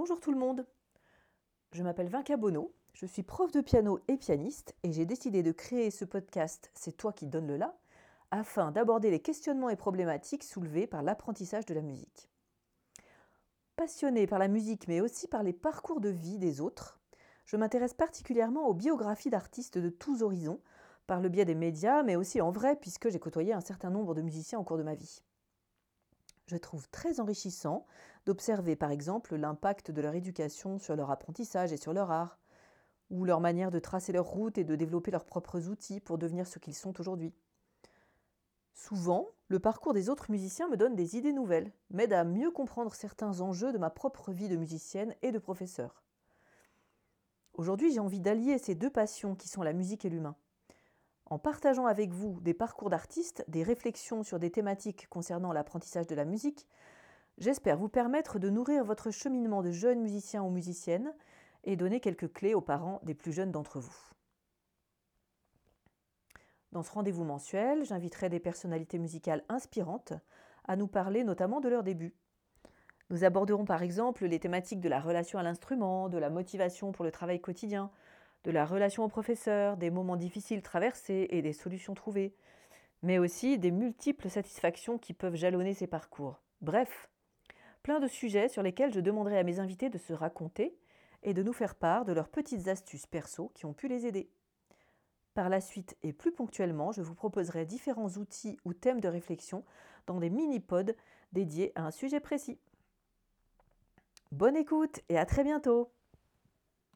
Bonjour tout le monde. Je m'appelle Vinca Bono, je suis prof de piano et pianiste et j'ai décidé de créer ce podcast C'est toi qui donne le là afin d'aborder les questionnements et problématiques soulevés par l'apprentissage de la musique. Passionné par la musique mais aussi par les parcours de vie des autres, je m'intéresse particulièrement aux biographies d'artistes de tous horizons, par le biais des médias mais aussi en vrai puisque j'ai côtoyé un certain nombre de musiciens au cours de ma vie. Je trouve très enrichissant d'observer par exemple l'impact de leur éducation sur leur apprentissage et sur leur art, ou leur manière de tracer leur route et de développer leurs propres outils pour devenir ce qu'ils sont aujourd'hui. Souvent, le parcours des autres musiciens me donne des idées nouvelles, m'aide à mieux comprendre certains enjeux de ma propre vie de musicienne et de professeur. Aujourd'hui, j'ai envie d'allier ces deux passions qui sont la musique et l'humain. En partageant avec vous des parcours d'artistes, des réflexions sur des thématiques concernant l'apprentissage de la musique, j'espère vous permettre de nourrir votre cheminement de jeunes musiciens ou musiciennes et donner quelques clés aux parents des plus jeunes d'entre vous. Dans ce rendez-vous mensuel, j'inviterai des personnalités musicales inspirantes à nous parler notamment de leur début. Nous aborderons par exemple les thématiques de la relation à l'instrument, de la motivation pour le travail quotidien, de la relation au professeur, des moments difficiles traversés et des solutions trouvées, mais aussi des multiples satisfactions qui peuvent jalonner ces parcours. Bref, plein de sujets sur lesquels je demanderai à mes invités de se raconter et de nous faire part de leurs petites astuces perso qui ont pu les aider. Par la suite et plus ponctuellement, je vous proposerai différents outils ou thèmes de réflexion dans des mini-pods dédiés à un sujet précis. Bonne écoute et à très bientôt